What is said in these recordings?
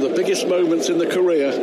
one of the biggest moments in the career of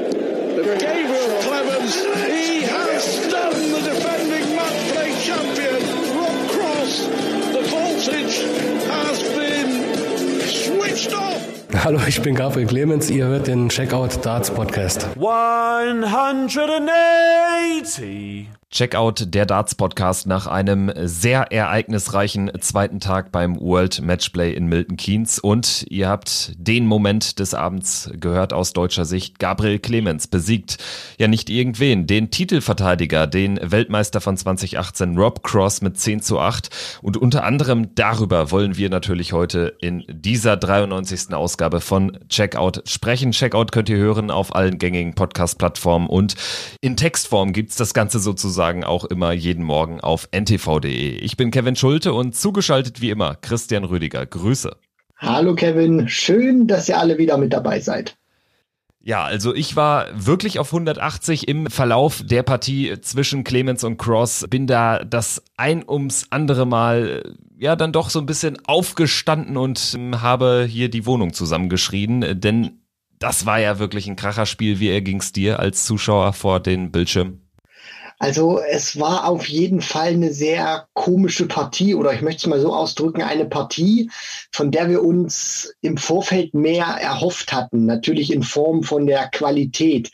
Gabriel Clemens. He has stunned the defending match play champion, Rob Cross. The voltage has been switched off. Hallo, ich bin Gabriel Clemens. Ihr hört den Checkout Darts Podcast. 180. Checkout der Darts Podcast nach einem sehr ereignisreichen zweiten Tag beim World Matchplay in Milton Keynes und ihr habt den Moment des Abends gehört aus deutscher Sicht. Gabriel Clemens besiegt ja nicht irgendwen, den Titelverteidiger, den Weltmeister von 2018 Rob Cross mit 10 zu 8 und unter anderem darüber wollen wir natürlich heute in dieser 93. Ausgabe von Checkout sprechen. Checkout könnt ihr hören auf allen gängigen Podcast-Plattformen und in Textform gibt's das Ganze sozusagen sozusagen auch immer jeden Morgen auf ntv.de. Ich bin Kevin Schulte und zugeschaltet wie immer Christian Rüdiger. Grüße. Hallo Kevin, schön, dass ihr alle wieder mit dabei seid. Ja, also ich war wirklich auf 180 im Verlauf der Partie zwischen Clemens und Cross. Bin da das ein ums andere Mal ja dann doch so ein bisschen aufgestanden und ähm, habe hier die Wohnung zusammengeschrien, denn das war ja wirklich ein Kracherspiel. Wie erging's dir als Zuschauer vor den Bildschirmen? Also es war auf jeden Fall eine sehr komische Partie oder ich möchte es mal so ausdrücken, eine Partie, von der wir uns im Vorfeld mehr erhofft hatten, natürlich in Form von der Qualität.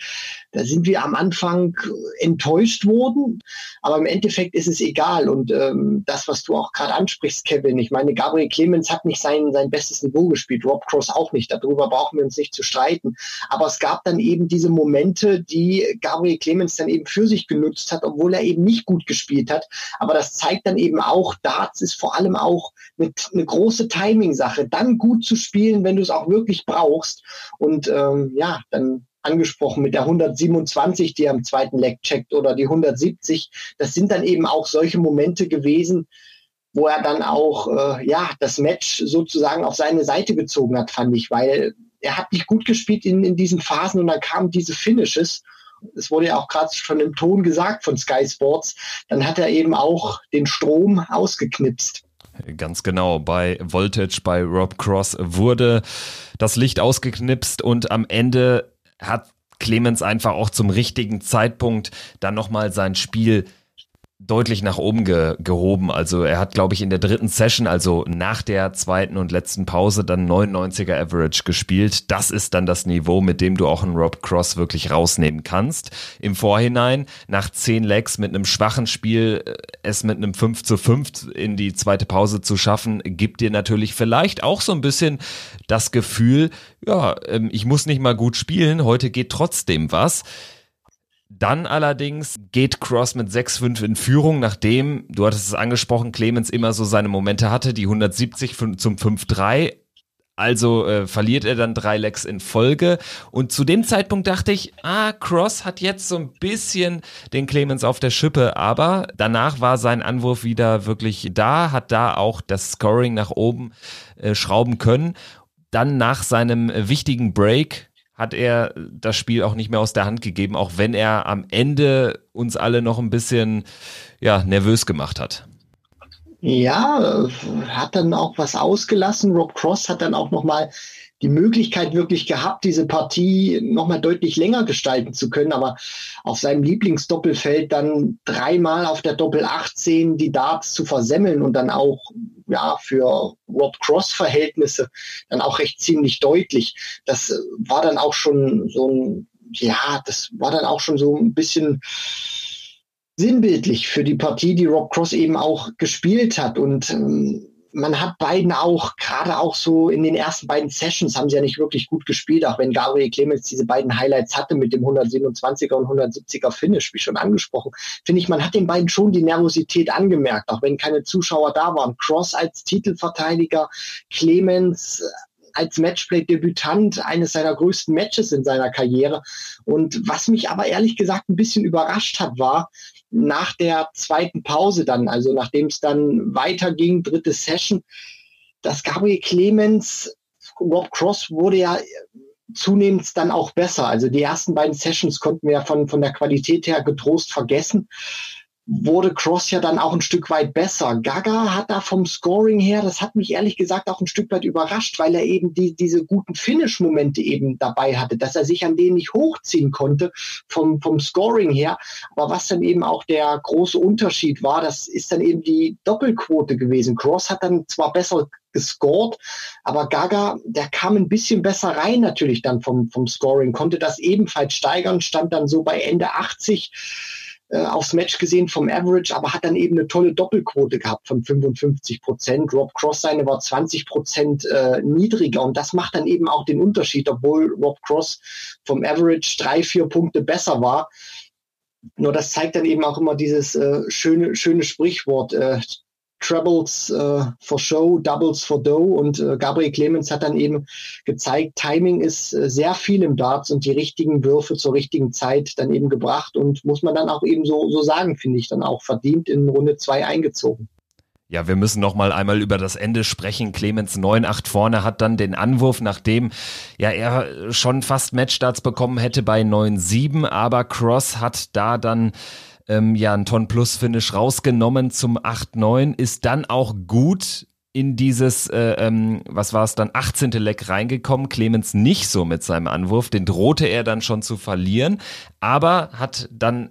Da sind wir am Anfang enttäuscht worden, aber im Endeffekt ist es egal. Und ähm, das, was du auch gerade ansprichst, Kevin, ich meine, Gabriel Clemens hat nicht sein, sein bestes Niveau gespielt, Rob Cross auch nicht. Darüber brauchen wir uns nicht zu streiten. Aber es gab dann eben diese Momente, die Gabriel Clemens dann eben für sich genutzt hat, obwohl er eben nicht gut gespielt hat. Aber das zeigt dann eben auch, Darts ist vor allem auch mit eine große Timing-Sache, dann gut zu spielen, wenn du es auch wirklich brauchst. Und ähm, ja, dann angesprochen mit der 127, die er am zweiten Leg checkt oder die 170. Das sind dann eben auch solche Momente gewesen, wo er dann auch äh, ja das Match sozusagen auf seine Seite gezogen hat, fand ich, weil er hat nicht gut gespielt in, in diesen Phasen und dann kamen diese Finishes. Es wurde ja auch gerade schon im Ton gesagt von Sky Sports. Dann hat er eben auch den Strom ausgeknipst. Ganz genau. Bei Voltage, bei Rob Cross wurde das Licht ausgeknipst und am Ende hat Clemens einfach auch zum richtigen Zeitpunkt dann nochmal sein Spiel deutlich nach oben ge gehoben. Also er hat, glaube ich, in der dritten Session, also nach der zweiten und letzten Pause, dann 99er Average gespielt. Das ist dann das Niveau, mit dem du auch einen Rob Cross wirklich rausnehmen kannst. Im Vorhinein, nach zehn Legs mit einem schwachen Spiel, äh, es mit einem 5 zu 5 in die zweite Pause zu schaffen, gibt dir natürlich vielleicht auch so ein bisschen das Gefühl, ja, ähm, ich muss nicht mal gut spielen, heute geht trotzdem was. Dann allerdings geht Cross mit 6-5 in Führung, nachdem, du hattest es angesprochen, Clemens immer so seine Momente hatte, die 170 zum 5-3. Also äh, verliert er dann drei Lecks in Folge. Und zu dem Zeitpunkt dachte ich, ah, Cross hat jetzt so ein bisschen den Clemens auf der Schippe. Aber danach war sein Anwurf wieder wirklich da, hat da auch das Scoring nach oben äh, schrauben können. Dann nach seinem äh, wichtigen Break hat er das Spiel auch nicht mehr aus der Hand gegeben, auch wenn er am Ende uns alle noch ein bisschen ja, nervös gemacht hat. Ja, hat dann auch was ausgelassen. Rob Cross hat dann auch noch mal die Möglichkeit wirklich gehabt, diese Partie noch mal deutlich länger gestalten zu können, aber auf seinem Lieblingsdoppelfeld dann dreimal auf der Doppel 18 die Darts zu versemmeln und dann auch ja für Rob Cross Verhältnisse dann auch recht ziemlich deutlich. Das war dann auch schon so ein ja, das war dann auch schon so ein bisschen sinnbildlich für die Partie, die Rob Cross eben auch gespielt hat. Und ähm, man hat beiden auch, gerade auch so in den ersten beiden Sessions haben sie ja nicht wirklich gut gespielt, auch wenn Gabriel Clemens diese beiden Highlights hatte mit dem 127er und 170er Finish, wie schon angesprochen. Finde ich, man hat den beiden schon die Nervosität angemerkt, auch wenn keine Zuschauer da waren. Cross als Titelverteidiger, Clemens als Matchplay-Debütant eines seiner größten Matches in seiner Karriere. Und was mich aber ehrlich gesagt ein bisschen überrascht hat, war, nach der zweiten Pause dann, also nachdem es dann weiterging, dritte Session, dass Gabriel Clemens, Rob Cross wurde ja zunehmend dann auch besser. Also die ersten beiden Sessions konnten wir ja von, von der Qualität her getrost vergessen. Wurde Cross ja dann auch ein Stück weit besser. Gaga hat da vom Scoring her, das hat mich ehrlich gesagt auch ein Stück weit überrascht, weil er eben die, diese guten Finish-Momente eben dabei hatte, dass er sich an denen nicht hochziehen konnte vom, vom Scoring her. Aber was dann eben auch der große Unterschied war, das ist dann eben die Doppelquote gewesen. Cross hat dann zwar besser gescored, aber Gaga, der kam ein bisschen besser rein natürlich dann vom, vom Scoring, konnte das ebenfalls steigern, stand dann so bei Ende 80 äh, aufs Match gesehen vom Average, aber hat dann eben eine tolle Doppelquote gehabt von 55 Prozent. Rob Cross seine war 20 Prozent äh, niedriger und das macht dann eben auch den Unterschied, obwohl Rob Cross vom Average drei, vier Punkte besser war. Nur das zeigt dann eben auch immer dieses äh, schöne, schöne Sprichwort, äh, Trebles äh, for Show, Doubles for Dough und äh, Gabriel Clemens hat dann eben gezeigt, Timing ist äh, sehr viel im Darts und die richtigen Würfe zur richtigen Zeit dann eben gebracht und muss man dann auch eben so, so sagen, finde ich, dann auch verdient in Runde zwei eingezogen. Ja, wir müssen noch mal einmal über das Ende sprechen. Clemens 9-8 vorne hat dann den Anwurf, nachdem ja er schon fast Matchstarts bekommen hätte bei 9-7, aber Cross hat da dann ähm, ja ein Ton Plus Finish rausgenommen zum 8-9, ist dann auch gut in dieses, äh, ähm, was war es dann, 18. Leck reingekommen. Clemens nicht so mit seinem Anwurf, den drohte er dann schon zu verlieren, aber hat dann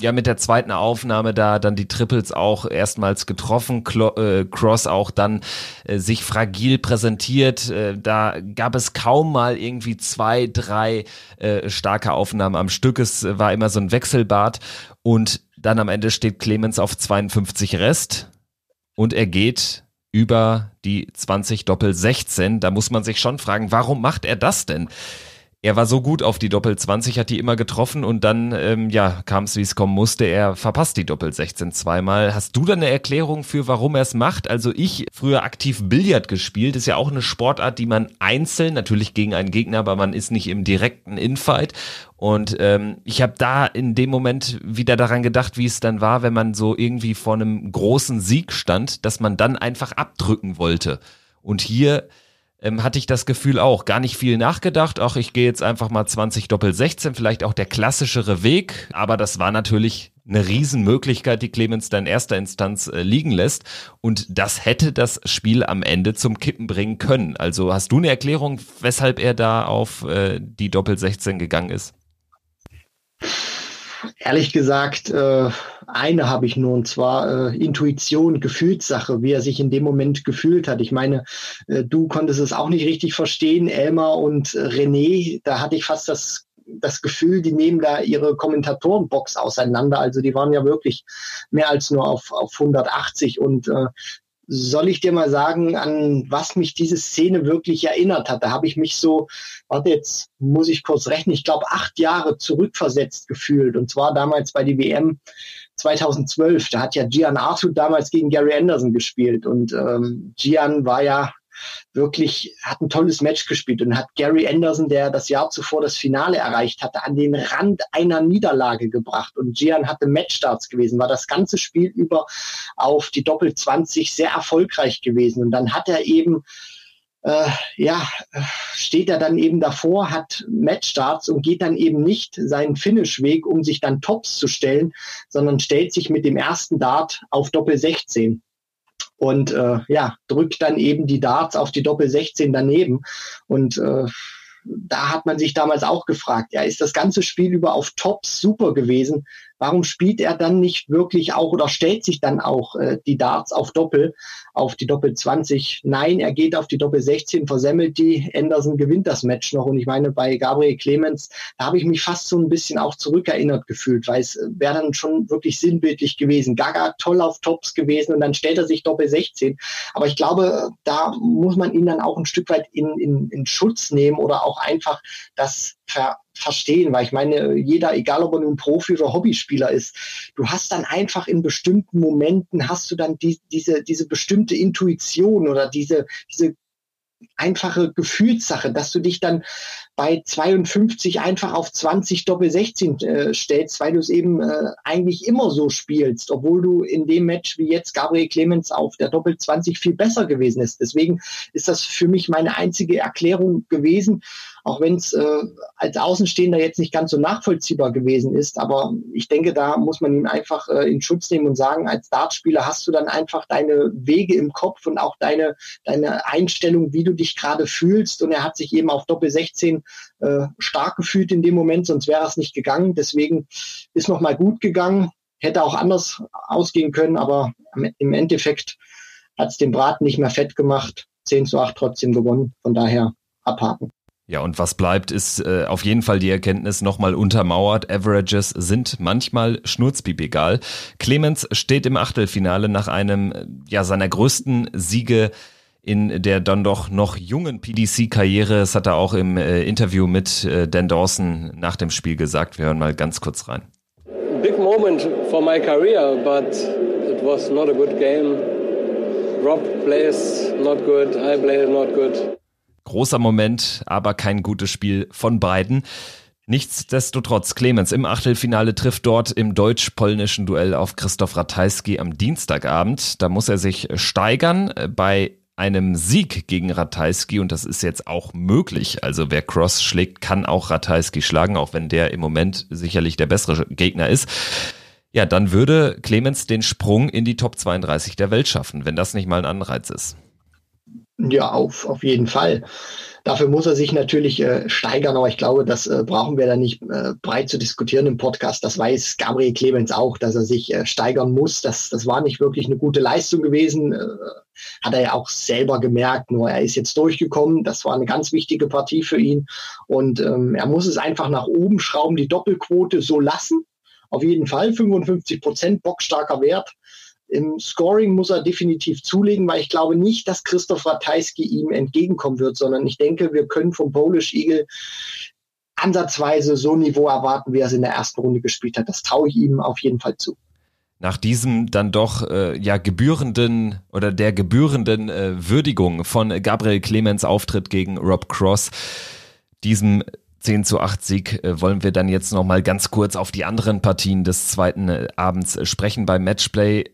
ja mit der zweiten Aufnahme da dann die Triples auch erstmals getroffen, Klo äh, Cross auch dann äh, sich fragil präsentiert. Äh, da gab es kaum mal irgendwie zwei, drei äh, starke Aufnahmen am Stück. Es war immer so ein Wechselbad und dann am Ende steht Clemens auf 52 Rest und er geht über die 20 Doppel 16. Da muss man sich schon fragen, warum macht er das denn? Er war so gut auf die Doppel 20, hat die immer getroffen und dann, ähm, ja, kam es, wie es kommen musste. Er verpasst die Doppel 16 zweimal. Hast du da eine Erklärung für, warum er es macht? Also ich früher aktiv Billard gespielt, ist ja auch eine Sportart, die man einzeln, natürlich gegen einen Gegner, aber man ist nicht im direkten Infight. Und ähm, ich habe da in dem Moment wieder daran gedacht, wie es dann war, wenn man so irgendwie vor einem großen Sieg stand, dass man dann einfach abdrücken wollte. Und hier ähm, hatte ich das Gefühl auch. Gar nicht viel nachgedacht. Ach, ich gehe jetzt einfach mal 20 Doppel 16, vielleicht auch der klassischere Weg. Aber das war natürlich eine Riesenmöglichkeit, die Clemens da in erster Instanz äh, liegen lässt. Und das hätte das Spiel am Ende zum Kippen bringen können. Also hast du eine Erklärung, weshalb er da auf äh, die Doppel 16 gegangen ist? Ehrlich gesagt, äh, eine habe ich nur, und zwar äh, Intuition, Gefühlssache, wie er sich in dem Moment gefühlt hat. Ich meine, äh, du konntest es auch nicht richtig verstehen, Elmar und René, da hatte ich fast das das Gefühl, die nehmen da ihre Kommentatorenbox auseinander. Also die waren ja wirklich mehr als nur auf, auf 180 und äh, soll ich dir mal sagen, an was mich diese Szene wirklich erinnert hat? Da habe ich mich so, warte, jetzt muss ich kurz rechnen, ich glaube acht Jahre zurückversetzt gefühlt. Und zwar damals bei die WM 2012. Da hat ja Gian Arthur damals gegen Gary Anderson gespielt. Und ähm, Gian war ja wirklich, hat ein tolles Match gespielt und hat Gary Anderson, der das Jahr zuvor das Finale erreicht hatte, an den Rand einer Niederlage gebracht. Und Gian hatte Matchstarts gewesen, war das ganze Spiel über auf die Doppel 20 sehr erfolgreich gewesen. Und dann hat er eben äh, ja, steht er dann eben davor, hat Matchstarts und geht dann eben nicht seinen Finishweg, um sich dann Tops zu stellen, sondern stellt sich mit dem ersten Dart auf Doppel 16 und äh, ja, drückt dann eben die Darts auf die Doppel 16 daneben. Und äh, da hat man sich damals auch gefragt, ja, ist das ganze Spiel über auf Tops super gewesen? Warum spielt er dann nicht wirklich auch oder stellt sich dann auch äh, die Darts auf Doppel, auf die Doppel 20? Nein, er geht auf die Doppel 16, versemmelt die, Anderson gewinnt das Match noch. Und ich meine, bei Gabriel Clemens, da habe ich mich fast so ein bisschen auch zurückerinnert gefühlt, weil es wäre dann schon wirklich sinnbildlich gewesen. Gaga toll auf Tops gewesen und dann stellt er sich Doppel 16. Aber ich glaube, da muss man ihn dann auch ein Stück weit in, in, in Schutz nehmen oder auch einfach das ver verstehen, weil ich meine, jeder, egal ob er nun Profi oder Hobbyspieler ist, du hast dann einfach in bestimmten Momenten hast du dann die, diese, diese bestimmte Intuition oder diese, diese einfache Gefühlssache, dass du dich dann bei 52 einfach auf 20 Doppel 16 äh, stellst, weil du es eben äh, eigentlich immer so spielst, obwohl du in dem Match wie jetzt Gabriel Clemens auf der Doppel 20 viel besser gewesen ist. Deswegen ist das für mich meine einzige Erklärung gewesen, auch wenn es äh, als Außenstehender jetzt nicht ganz so nachvollziehbar gewesen ist. Aber ich denke, da muss man ihn einfach äh, in Schutz nehmen und sagen, als Dartspieler hast du dann einfach deine Wege im Kopf und auch deine, deine Einstellung, wie du dich gerade fühlst. Und er hat sich eben auf Doppel 16 äh, stark gefühlt in dem Moment, sonst wäre es nicht gegangen. Deswegen ist nochmal gut gegangen. Hätte auch anders ausgehen können, aber im Endeffekt hat es den Braten nicht mehr fett gemacht. 10 zu 8 trotzdem gewonnen. Von daher abhaken. Ja, und was bleibt, ist äh, auf jeden Fall die Erkenntnis nochmal untermauert. Averages sind manchmal schnurzpiep egal. Clemens steht im Achtelfinale nach einem ja seiner größten Siege in der dann doch noch jungen PDC-Karriere. Das hat er auch im äh, Interview mit äh, Dan Dawson nach dem Spiel gesagt. Wir hören mal ganz kurz rein. Big moment for my career, but it was not a good game. Rob plays not good, I play not good. Großer Moment, aber kein gutes Spiel von beiden. Nichtsdestotrotz, Clemens im Achtelfinale trifft dort im deutsch-polnischen Duell auf Christoph Ratajski am Dienstagabend. Da muss er sich steigern bei einem Sieg gegen Ratajski und das ist jetzt auch möglich. Also wer Cross schlägt, kann auch Ratajski schlagen, auch wenn der im Moment sicherlich der bessere Gegner ist. Ja, dann würde Clemens den Sprung in die Top 32 der Welt schaffen, wenn das nicht mal ein Anreiz ist. Ja, auf, auf jeden Fall. Dafür muss er sich natürlich äh, steigern, aber ich glaube, das äh, brauchen wir da nicht äh, breit zu diskutieren im Podcast. Das weiß Gabriel Clemens auch, dass er sich äh, steigern muss. Das, das war nicht wirklich eine gute Leistung gewesen. Äh, hat er ja auch selber gemerkt, nur er ist jetzt durchgekommen. Das war eine ganz wichtige Partie für ihn. Und ähm, er muss es einfach nach oben schrauben, die Doppelquote so lassen. Auf jeden Fall 55 Prozent, bockstarker Wert. Im Scoring muss er definitiv zulegen, weil ich glaube nicht, dass Christoph Ratajski ihm entgegenkommen wird, sondern ich denke, wir können vom Polish Eagle ansatzweise so ein Niveau erwarten, wie er es in der ersten Runde gespielt hat. Das traue ich ihm auf jeden Fall zu nach diesem dann doch äh, ja gebührenden oder der gebührenden äh, Würdigung von Gabriel Clemens Auftritt gegen Rob Cross, diesem 10 zu 8 Sieg, äh, wollen wir dann jetzt nochmal ganz kurz auf die anderen Partien des zweiten äh, Abends sprechen beim Matchplay.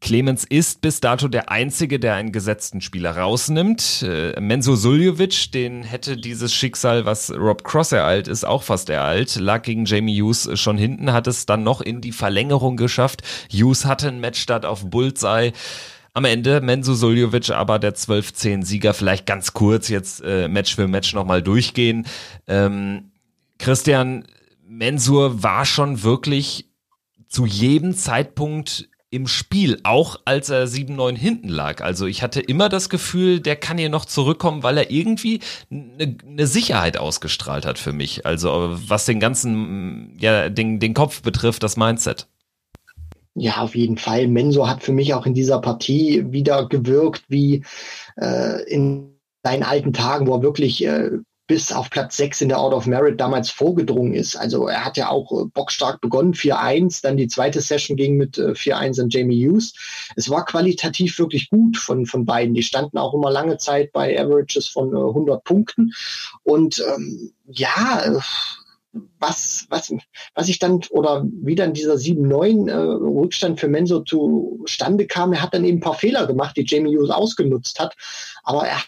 Clemens ist bis dato der Einzige, der einen gesetzten Spieler rausnimmt. Äh, Menzo Suljovic, den hätte dieses Schicksal, was Rob Cross ereilt ist, auch fast ereilt. Lag gegen Jamie Hughes schon hinten, hat es dann noch in die Verlängerung geschafft. Hughes hatte einen Matchstart auf Bullseye. Am Ende Menzo Suljovic aber der 12-10-Sieger. Vielleicht ganz kurz jetzt äh, Match für Match nochmal durchgehen. Ähm, Christian, Mensur war schon wirklich zu jedem Zeitpunkt im Spiel, auch als er 7-9 hinten lag. Also ich hatte immer das Gefühl, der kann hier noch zurückkommen, weil er irgendwie eine, eine Sicherheit ausgestrahlt hat für mich. Also was den ganzen, ja, den, den Kopf betrifft, das Mindset. Ja, auf jeden Fall. Menso hat für mich auch in dieser Partie wieder gewirkt wie äh, in seinen alten Tagen, wo er wirklich äh, bis auf Platz 6 in der Out of Merit damals vorgedrungen ist. Also er hat ja auch äh, bockstark begonnen, 4-1, dann die zweite Session ging mit äh, 4-1 an Jamie Hughes. Es war qualitativ wirklich gut von, von beiden. Die standen auch immer lange Zeit bei Averages von äh, 100 Punkten. Und ähm, ja, äh, was, was, was ich dann oder wie dann dieser 7-9 äh, Rückstand für Menso zustande kam, er hat dann eben ein paar Fehler gemacht, die Jamie Hughes ausgenutzt hat. Aber er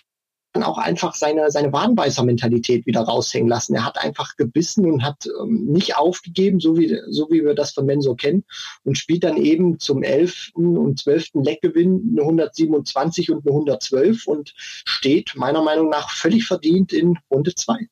auch einfach seine, seine Wadenbeißer-Mentalität wieder raushängen lassen. Er hat einfach gebissen und hat ähm, nicht aufgegeben, so wie, so wie wir das von Menso kennen, und spielt dann eben zum 11. und 12. Leckgewinn eine 127 und eine 112 und steht meiner Meinung nach völlig verdient in Runde 2.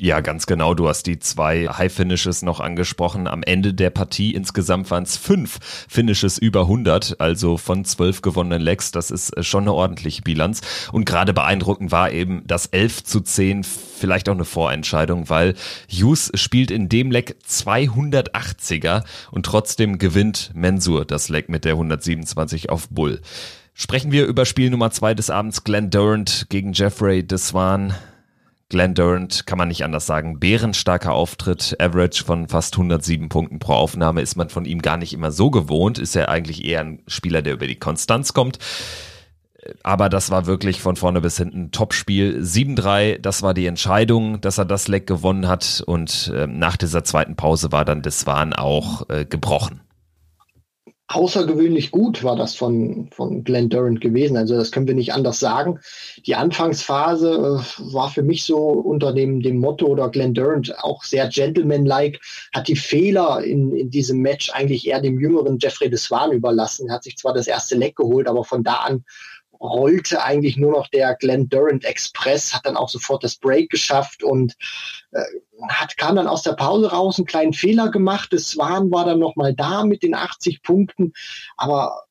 Ja, ganz genau. Du hast die zwei High Finishes noch angesprochen. Am Ende der Partie insgesamt waren es fünf Finishes über 100, also von zwölf gewonnenen Legs. Das ist äh, schon eine ordentliche Bilanz. Und gerade beeindruckend war eben das 11 zu 10, vielleicht auch eine Vorentscheidung, weil Hughes spielt in dem Leg 280er und trotzdem gewinnt Mensur das Leg mit der 127 auf Bull. Sprechen wir über Spiel Nummer zwei des Abends, Glenn Durant gegen Jeffrey Deswan. Glenn Durant kann man nicht anders sagen. Bärenstarker Auftritt, Average von fast 107 Punkten pro Aufnahme ist man von ihm gar nicht immer so gewohnt. Ist er eigentlich eher ein Spieler, der über die Konstanz kommt. Aber das war wirklich von vorne bis hinten ein Topspiel. 7-3, das war die Entscheidung, dass er das Leck gewonnen hat. Und äh, nach dieser zweiten Pause war dann Deswan auch äh, gebrochen außergewöhnlich gut war das von, von Glenn Durant gewesen. Also das können wir nicht anders sagen. Die Anfangsphase äh, war für mich so unter dem, dem Motto oder Glenn Durant auch sehr gentlemanlike, hat die Fehler in, in diesem Match eigentlich eher dem jüngeren Jeffrey Deswan überlassen. Er hat sich zwar das erste Leck geholt, aber von da an rollte eigentlich nur noch der Glenn Durant Express, hat dann auch sofort das Break geschafft und äh, hat, kam dann aus der Pause raus, einen kleinen Fehler gemacht. Das Swan war dann nochmal da mit den 80 Punkten, aber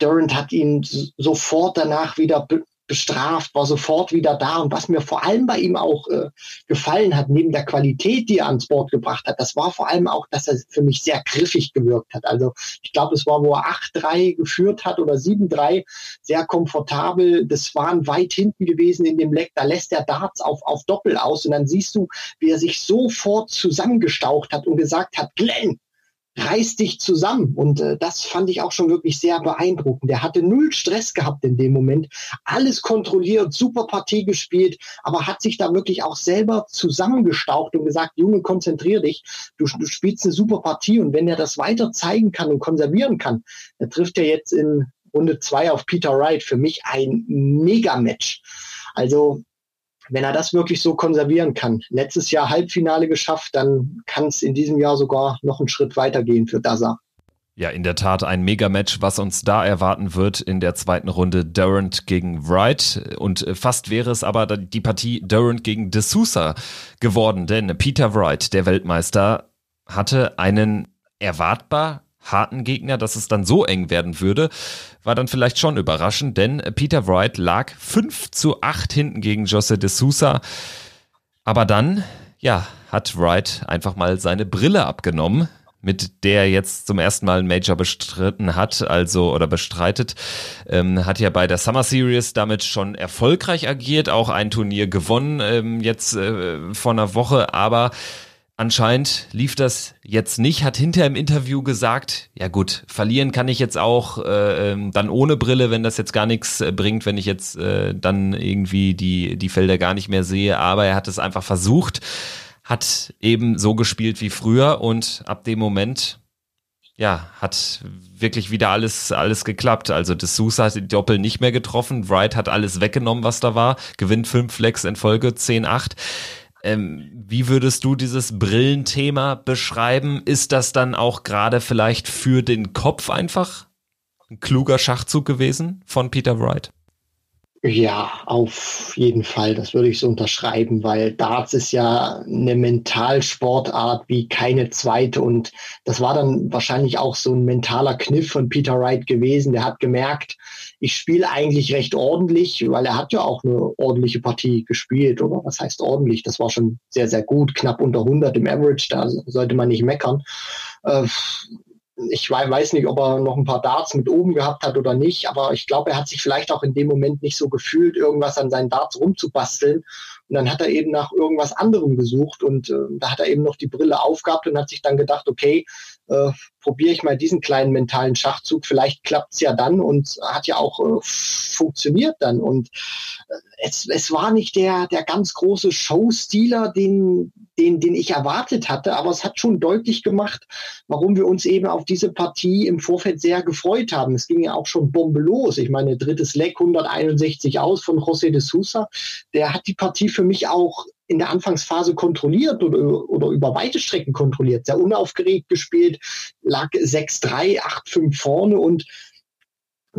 Durant hat ihn sofort danach wieder bestraft, war sofort wieder da. Und was mir vor allem bei ihm auch äh, gefallen hat, neben der Qualität, die er ans Board gebracht hat, das war vor allem auch, dass er für mich sehr griffig gewirkt hat. Also ich glaube, es war, wo er 8-3 geführt hat oder 7-3, sehr komfortabel. Das waren weit hinten gewesen in dem Leck. Da lässt er Darts auf, auf Doppel aus. Und dann siehst du, wie er sich sofort zusammengestaucht hat und gesagt hat, Glenn, reiß dich zusammen. Und äh, das fand ich auch schon wirklich sehr beeindruckend. Der hatte null Stress gehabt in dem Moment, alles kontrolliert, super Partie gespielt, aber hat sich da wirklich auch selber zusammengestaucht und gesagt, Junge, konzentrier dich, du, du spielst eine super Partie und wenn er das weiter zeigen kann und konservieren kann, dann trifft er jetzt in Runde zwei auf Peter Wright. Für mich ein Mega-Match. Also wenn er das wirklich so konservieren kann, letztes Jahr Halbfinale geschafft, dann kann es in diesem Jahr sogar noch einen Schritt weitergehen für Daza. Ja, in der Tat ein Megamatch, was uns da erwarten wird in der zweiten Runde Durant gegen Wright. Und fast wäre es aber die Partie Durant gegen De Sousa geworden, denn Peter Wright, der Weltmeister, hatte einen erwartbar harten Gegner, dass es dann so eng werden würde, war dann vielleicht schon überraschend, denn Peter Wright lag 5 zu 8 hinten gegen Jose de Sousa. Aber dann, ja, hat Wright einfach mal seine Brille abgenommen, mit der er jetzt zum ersten Mal ein Major bestritten hat, also oder bestreitet, ähm, hat ja bei der Summer Series damit schon erfolgreich agiert, auch ein Turnier gewonnen ähm, jetzt äh, vor einer Woche, aber Anscheinend lief das jetzt nicht, hat hinter im Interview gesagt, ja gut, verlieren kann ich jetzt auch äh, ähm, dann ohne Brille, wenn das jetzt gar nichts äh, bringt, wenn ich jetzt äh, dann irgendwie die, die Felder gar nicht mehr sehe. Aber er hat es einfach versucht, hat eben so gespielt wie früher und ab dem Moment, ja, hat wirklich wieder alles, alles geklappt. Also D'Souza hat die Doppel nicht mehr getroffen, Wright hat alles weggenommen, was da war, gewinnt fünf Flex in Folge, 10-8 ähm, wie würdest du dieses Brillenthema beschreiben? Ist das dann auch gerade vielleicht für den Kopf einfach ein kluger Schachzug gewesen von Peter Wright? Ja, auf jeden Fall. Das würde ich so unterschreiben, weil Darts ist ja eine Mentalsportart wie keine zweite. Und das war dann wahrscheinlich auch so ein mentaler Kniff von Peter Wright gewesen. Der hat gemerkt, ich spiele eigentlich recht ordentlich, weil er hat ja auch eine ordentliche Partie gespielt. Oder was heißt ordentlich? Das war schon sehr, sehr gut. Knapp unter 100 im Average. Da sollte man nicht meckern. Äh, ich weiß nicht, ob er noch ein paar Darts mit oben gehabt hat oder nicht, aber ich glaube, er hat sich vielleicht auch in dem Moment nicht so gefühlt, irgendwas an seinen Darts rumzubasteln. Und dann hat er eben nach irgendwas anderem gesucht und äh, da hat er eben noch die Brille aufgehabt und hat sich dann gedacht, okay, äh, probiere ich mal diesen kleinen mentalen Schachzug, vielleicht klappt's ja dann und hat ja auch äh, funktioniert dann. Und äh, es, es war nicht der, der ganz große Showstealer, den, den, den ich erwartet hatte, aber es hat schon deutlich gemacht, warum wir uns eben auf diese Partie im Vorfeld sehr gefreut haben. Es ging ja auch schon bombelos. Ich meine, drittes Leck 161 aus von José de Sousa. Der hat die Partie für mich auch in der Anfangsphase kontrolliert oder, oder über weite Strecken kontrolliert, sehr unaufgeregt gespielt, lag 6-3, 8-5 vorne und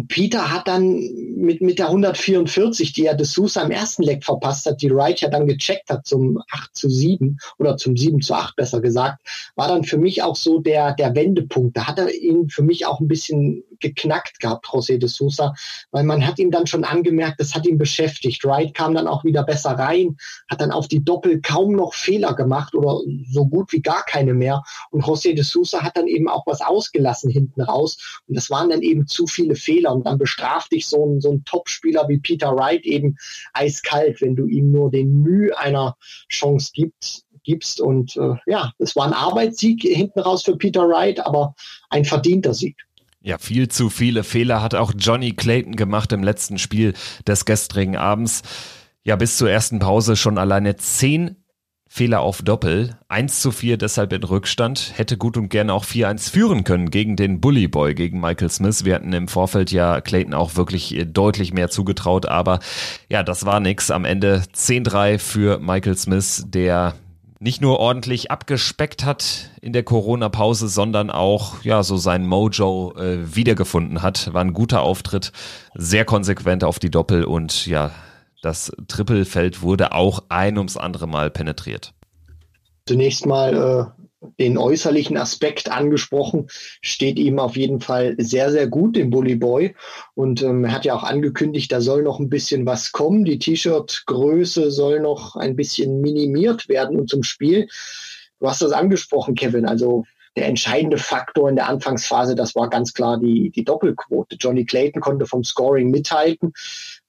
Peter hat dann mit, mit der 144, die er de Sousa im ersten Leck verpasst hat, die Wright ja dann gecheckt hat zum 8 zu 7 oder zum 7 zu 8 besser gesagt, war dann für mich auch so der, der Wendepunkt. Da hat er ihn für mich auch ein bisschen geknackt gehabt, José de Sousa, weil man hat ihm dann schon angemerkt, das hat ihn beschäftigt. Wright kam dann auch wieder besser rein, hat dann auf die Doppel kaum noch Fehler gemacht oder so gut wie gar keine mehr. Und José de Sousa hat dann eben auch was ausgelassen hinten raus. Und das waren dann eben zu viele Fehler. Und dann bestraft dich so ein, so ein Topspieler wie Peter Wright eben eiskalt, wenn du ihm nur den Mühe einer Chance gibst gibst. Und äh, ja, es war ein Arbeitssieg hinten raus für Peter Wright, aber ein verdienter Sieg. Ja, viel zu viele Fehler hat auch Johnny Clayton gemacht im letzten Spiel des gestrigen Abends. Ja, bis zur ersten Pause schon alleine zehn Fehler auf Doppel. 1 zu 4 deshalb in Rückstand. Hätte gut und gerne auch 4-1 führen können gegen den Bully Boy, gegen Michael Smith. Wir hatten im Vorfeld ja Clayton auch wirklich äh, deutlich mehr zugetraut, aber ja, das war nix. Am Ende 10-3 für Michael Smith, der nicht nur ordentlich abgespeckt hat in der Corona-Pause, sondern auch ja so sein Mojo äh, wiedergefunden hat. War ein guter Auftritt, sehr konsequent auf die Doppel und ja, das Trippelfeld wurde auch ein ums andere Mal penetriert. Zunächst mal äh, den äußerlichen Aspekt angesprochen, steht ihm auf jeden Fall sehr, sehr gut, dem Bully Boy. Und ähm, er hat ja auch angekündigt, da soll noch ein bisschen was kommen. Die T-Shirt-Größe soll noch ein bisschen minimiert werden und zum Spiel. Du hast das angesprochen, Kevin. Also der entscheidende Faktor in der Anfangsphase, das war ganz klar die, die Doppelquote. Johnny Clayton konnte vom Scoring mithalten.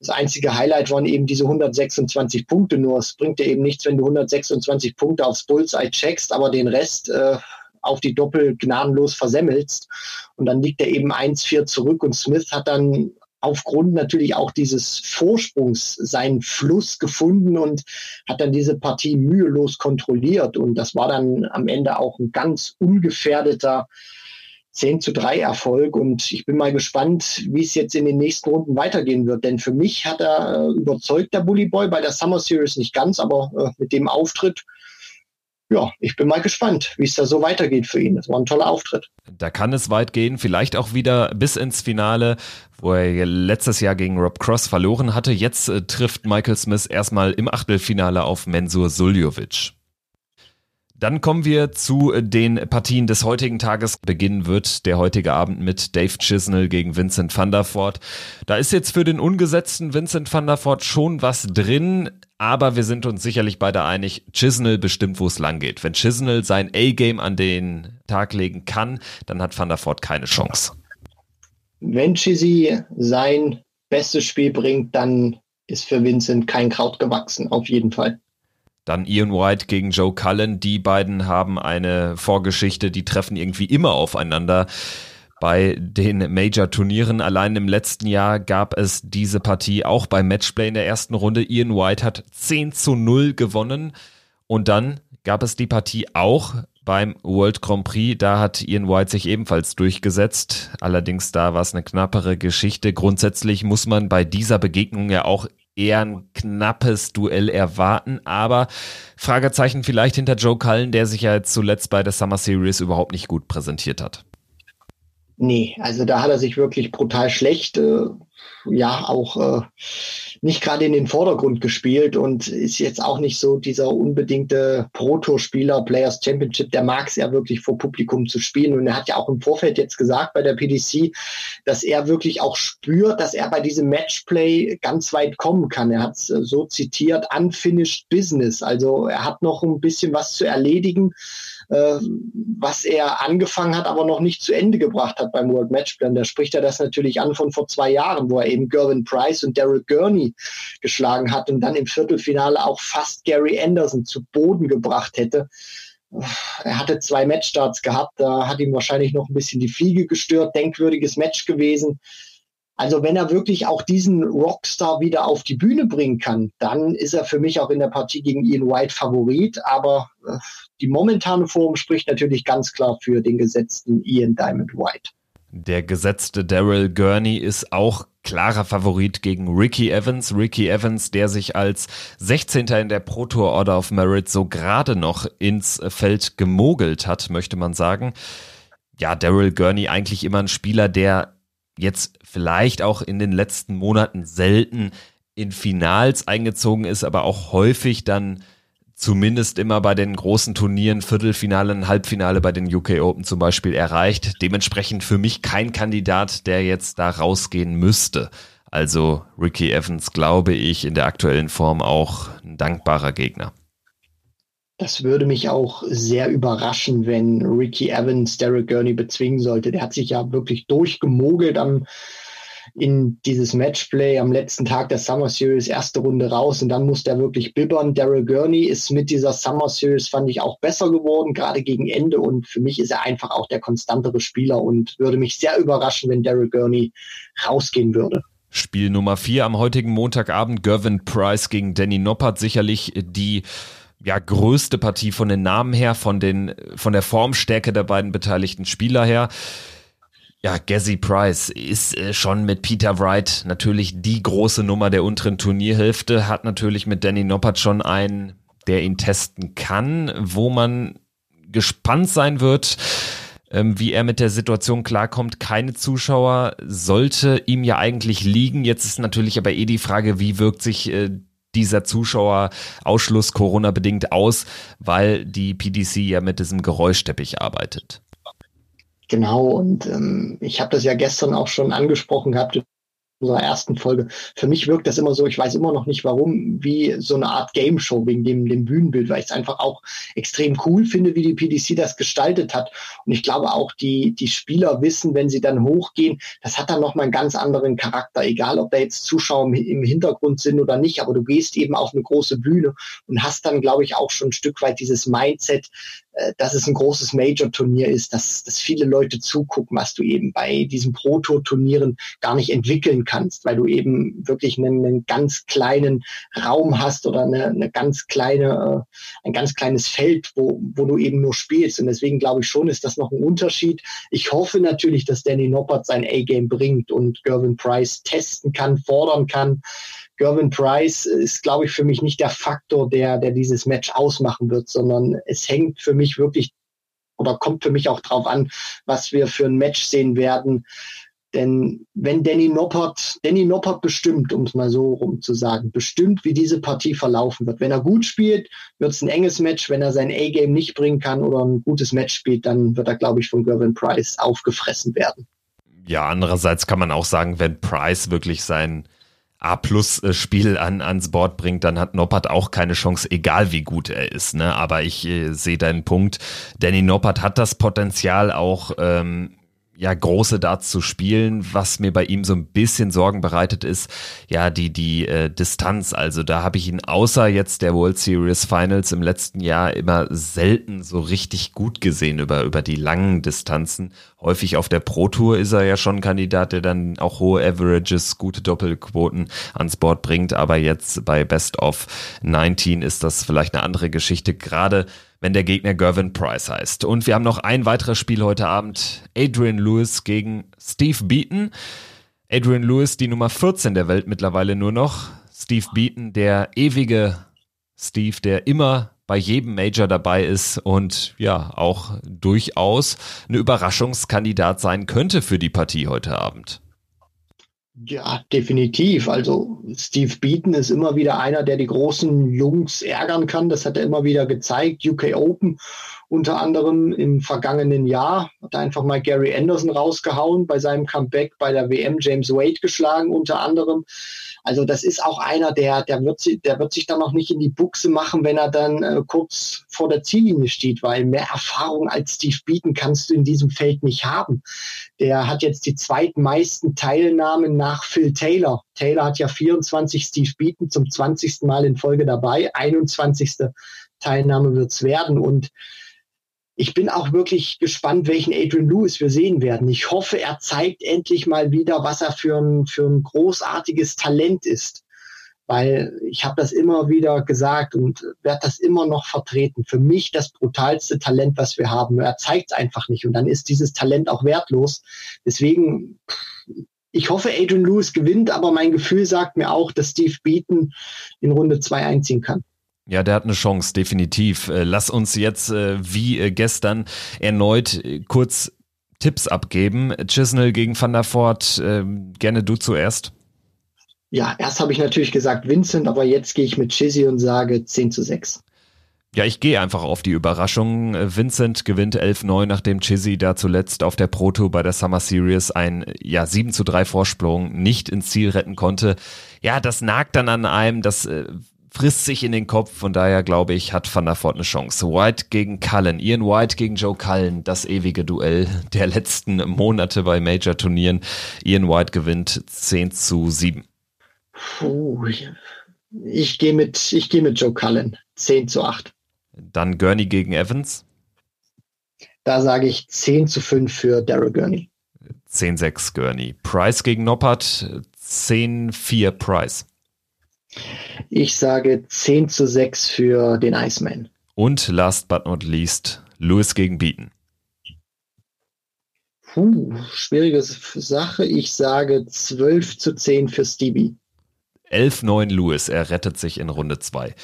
Das einzige Highlight waren eben diese 126 Punkte. Nur es bringt dir eben nichts, wenn du 126 Punkte aufs Bullseye checkst, aber den Rest äh, auf die Doppel gnadenlos versemmelst. Und dann liegt er eben 1-4 zurück und Smith hat dann aufgrund natürlich auch dieses Vorsprungs seinen Fluss gefunden und hat dann diese Partie mühelos kontrolliert. Und das war dann am Ende auch ein ganz ungefährdeter 10 zu 3 Erfolg. Und ich bin mal gespannt, wie es jetzt in den nächsten Runden weitergehen wird. Denn für mich hat er äh, überzeugt, der Bully Boy, bei der Summer Series nicht ganz, aber äh, mit dem Auftritt ja, ich bin mal gespannt, wie es da so weitergeht für ihn. Das war ein toller Auftritt. Da kann es weit gehen, vielleicht auch wieder bis ins Finale, wo er letztes Jahr gegen Rob Cross verloren hatte. Jetzt äh, trifft Michael Smith erstmal im Achtelfinale auf Mensur Suljovic. Dann kommen wir zu den Partien des heutigen Tages. Beginnen wird der heutige Abend mit Dave Chisnell gegen Vincent van der Voort. Da ist jetzt für den ungesetzten Vincent van der Voort schon was drin, aber wir sind uns sicherlich beide einig, Chisnell bestimmt, wo es lang geht. Wenn Chisnell sein A-Game an den Tag legen kann, dann hat van der Voort keine Chance. Wenn Chizzy sein bestes Spiel bringt, dann ist für Vincent kein Kraut gewachsen, auf jeden Fall. Dann Ian White gegen Joe Cullen. Die beiden haben eine Vorgeschichte, die treffen irgendwie immer aufeinander. Bei den Major-Turnieren allein im letzten Jahr gab es diese Partie auch beim Matchplay in der ersten Runde. Ian White hat 10 zu 0 gewonnen. Und dann gab es die Partie auch beim World Grand Prix. Da hat Ian White sich ebenfalls durchgesetzt. Allerdings da war es eine knappere Geschichte. Grundsätzlich muss man bei dieser Begegnung ja auch eher ein knappes Duell erwarten, aber Fragezeichen vielleicht hinter Joe Cullen, der sich ja zuletzt bei der Summer Series überhaupt nicht gut präsentiert hat. Nee, also da hat er sich wirklich brutal schlecht, äh, ja, auch äh, nicht gerade in den Vordergrund gespielt und ist jetzt auch nicht so dieser unbedingte Proto-Spieler, Players Championship, der mag es ja wirklich vor Publikum zu spielen. Und er hat ja auch im Vorfeld jetzt gesagt bei der PDC, dass er wirklich auch spürt, dass er bei diesem Matchplay ganz weit kommen kann. Er hat äh, so zitiert, unfinished business. Also er hat noch ein bisschen was zu erledigen was er angefangen hat, aber noch nicht zu Ende gebracht hat beim World Matchplan. Da spricht er das natürlich an von vor zwei Jahren, wo er eben Gervin Price und Daryl Gurney geschlagen hat und dann im Viertelfinale auch fast Gary Anderson zu Boden gebracht hätte. Er hatte zwei Matchstarts gehabt, da hat ihm wahrscheinlich noch ein bisschen die Fliege gestört, denkwürdiges Match gewesen. Also wenn er wirklich auch diesen Rockstar wieder auf die Bühne bringen kann, dann ist er für mich auch in der Partie gegen Ian White Favorit. Aber äh, die momentane Form spricht natürlich ganz klar für den gesetzten Ian Diamond White. Der gesetzte Daryl Gurney ist auch klarer Favorit gegen Ricky Evans. Ricky Evans, der sich als 16. in der Pro Tour Order of Merit so gerade noch ins Feld gemogelt hat, möchte man sagen. Ja, Daryl Gurney eigentlich immer ein Spieler, der jetzt vielleicht auch in den letzten Monaten selten in Finals eingezogen ist, aber auch häufig dann zumindest immer bei den großen Turnieren, Viertelfinale, Halbfinale bei den UK Open zum Beispiel erreicht. Dementsprechend für mich kein Kandidat, der jetzt da rausgehen müsste. Also Ricky Evans, glaube ich, in der aktuellen Form auch ein dankbarer Gegner. Das würde mich auch sehr überraschen, wenn Ricky Evans Derek Gurney bezwingen sollte. Der hat sich ja wirklich durchgemogelt am in dieses Matchplay am letzten Tag der Summer Series, erste Runde raus und dann musste er wirklich bibbern. Daryl Gurney ist mit dieser Summer Series, fand ich, auch besser geworden, gerade gegen Ende und für mich ist er einfach auch der konstantere Spieler und würde mich sehr überraschen, wenn Daryl Gurney rausgehen würde. Spiel Nummer vier am heutigen Montagabend, Gervin Price gegen Danny Noppert, sicherlich die ja, größte Partie von den Namen her, von den, von der Formstärke der beiden beteiligten Spieler her. Ja, Gazzy Price ist äh, schon mit Peter Wright natürlich die große Nummer der unteren Turnierhälfte, hat natürlich mit Danny Noppert schon einen, der ihn testen kann, wo man gespannt sein wird, ähm, wie er mit der Situation klarkommt. Keine Zuschauer sollte ihm ja eigentlich liegen. Jetzt ist natürlich aber eh die Frage, wie wirkt sich äh, dieser Zuschauerausschluss Corona-bedingt aus, weil die PDC ja mit diesem Geräuschteppich arbeitet. Genau, und ähm, ich habe das ja gestern auch schon angesprochen gehabt unserer ersten Folge. Für mich wirkt das immer so, ich weiß immer noch nicht warum, wie so eine Art Game Show wegen dem, dem Bühnenbild, weil ich es einfach auch extrem cool finde, wie die PDC das gestaltet hat. Und ich glaube auch, die, die Spieler wissen, wenn sie dann hochgehen, das hat dann nochmal einen ganz anderen Charakter, egal ob da jetzt Zuschauer im Hintergrund sind oder nicht, aber du gehst eben auf eine große Bühne und hast dann, glaube ich, auch schon ein Stück weit dieses Mindset, dass es ein großes Major-Turnier ist, dass, dass viele Leute zugucken, was du eben bei diesen Proto-Turnieren gar nicht entwickeln kannst, weil du eben wirklich einen, einen ganz kleinen Raum hast oder eine, eine ganz kleine, äh, ein ganz kleines Feld, wo, wo du eben nur spielst. Und deswegen glaube ich schon, ist das noch ein Unterschied. Ich hoffe natürlich, dass Danny Noppert sein A-Game bringt und Gervin Price testen kann, fordern kann. Gervin Price ist, glaube ich, für mich nicht der Faktor, der, der dieses Match ausmachen wird, sondern es hängt für mich wirklich oder kommt für mich auch drauf an, was wir für ein Match sehen werden. Denn wenn Danny Noppert, Danny Noppert bestimmt, um es mal so rum zu sagen, bestimmt, wie diese Partie verlaufen wird. Wenn er gut spielt, wird es ein enges Match. Wenn er sein A-Game nicht bringen kann oder ein gutes Match spielt, dann wird er, glaube ich, von Gervin Price aufgefressen werden. Ja, andererseits kann man auch sagen, wenn Price wirklich sein A-Plus-Spiel an, ans Board bringt, dann hat Noppert auch keine Chance, egal wie gut er ist. Ne? Aber ich äh, sehe deinen Punkt. Danny Noppert hat das Potenzial auch ähm, ja, große Darts zu spielen. Was mir bei ihm so ein bisschen Sorgen bereitet ist, ja, die, die äh, Distanz. Also da habe ich ihn außer jetzt der World Series Finals im letzten Jahr immer selten so richtig gut gesehen über, über die langen Distanzen. Häufig auf der Pro Tour ist er ja schon Kandidat, der dann auch hohe Averages, gute Doppelquoten ans Board bringt. Aber jetzt bei Best of 19 ist das vielleicht eine andere Geschichte. Gerade wenn der Gegner Gervin Price heißt. Und wir haben noch ein weiteres Spiel heute Abend. Adrian Lewis gegen Steve Beaton. Adrian Lewis, die Nummer 14 der Welt mittlerweile nur noch. Steve Beaton, der ewige Steve, der immer bei jedem Major dabei ist und ja, auch durchaus eine Überraschungskandidat sein könnte für die Partie heute Abend. Ja, definitiv. Also Steve Beaton ist immer wieder einer, der die großen Jungs ärgern kann. Das hat er immer wieder gezeigt. UK Open unter anderem im vergangenen Jahr hat einfach mal Gary Anderson rausgehauen bei seinem Comeback bei der WM James Wade geschlagen unter anderem. Also das ist auch einer, der, der wird, der wird sich dann noch nicht in die Buchse machen, wenn er dann äh, kurz vor der Ziellinie steht, weil mehr Erfahrung als Steve Beaton kannst du in diesem Feld nicht haben. Der hat jetzt die zweitmeisten Teilnahmen nach Phil Taylor. Taylor hat ja 24, Steve Beaton zum 20. Mal in Folge dabei. 21. Teilnahme wird's werden und ich bin auch wirklich gespannt, welchen Adrian Lewis wir sehen werden. Ich hoffe, er zeigt endlich mal wieder, was er für ein, für ein großartiges Talent ist. Weil ich habe das immer wieder gesagt und werde das immer noch vertreten. Für mich das brutalste Talent, was wir haben. Er zeigt es einfach nicht und dann ist dieses Talent auch wertlos. Deswegen, ich hoffe, Adrian Lewis gewinnt, aber mein Gefühl sagt mir auch, dass Steve Beaton in Runde zwei einziehen kann. Ja, der hat eine Chance, definitiv. Äh, lass uns jetzt äh, wie äh, gestern erneut kurz Tipps abgeben. Chisnell gegen Van der Voort, ähm, gerne du zuerst. Ja, erst habe ich natürlich gesagt Vincent, aber jetzt gehe ich mit Chizzy und sage 10 zu 6. Ja, ich gehe einfach auf die Überraschung. Vincent gewinnt 11-9, nachdem Chizzy da zuletzt auf der Proto bei der Summer Series ein ja 7 zu 3 Vorsprung nicht ins Ziel retten konnte. Ja, das nagt dann an einem, das frisst sich in den Kopf. Von daher glaube ich, hat Van der Voort eine Chance. White gegen Cullen, Ian White gegen Joe Cullen, das ewige Duell der letzten Monate bei Major-Turnieren. Ian White gewinnt 10 zu 7. Puh, ich gehe mit, ich gehe mit Joe Cullen. 10 zu 8. Dann Gurney gegen Evans. Da sage ich 10 zu 5 für Daryl Gurney. 10-6 Gurney. Price gegen Noppert, 10-4 Price. Ich sage 10 zu 6 für den Iceman. Und last but not least, Lewis gegen Beaton. Puh, schwierige Sache. Ich sage 12 zu 10 für Stevie. 11-9 Lewis, er rettet sich in Runde 2.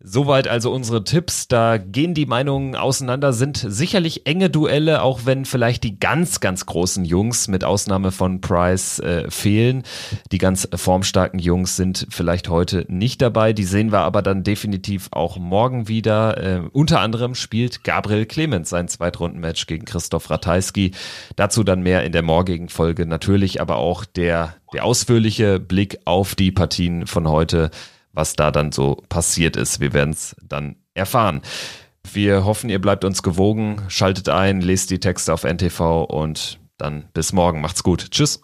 Soweit also unsere Tipps. Da gehen die Meinungen auseinander, sind sicherlich enge Duelle, auch wenn vielleicht die ganz, ganz großen Jungs mit Ausnahme von Price äh, fehlen. Die ganz formstarken Jungs sind vielleicht heute nicht dabei. Die sehen wir aber dann definitiv auch morgen wieder. Äh, unter anderem spielt Gabriel Clemens sein Zweitrundenmatch gegen Christoph Ratajski. Dazu dann mehr in der morgigen Folge. Natürlich aber auch der, der ausführliche Blick auf die Partien von heute was da dann so passiert ist. Wir werden es dann erfahren. Wir hoffen, ihr bleibt uns gewogen, schaltet ein, lest die Texte auf NTV und dann bis morgen. Macht's gut. Tschüss.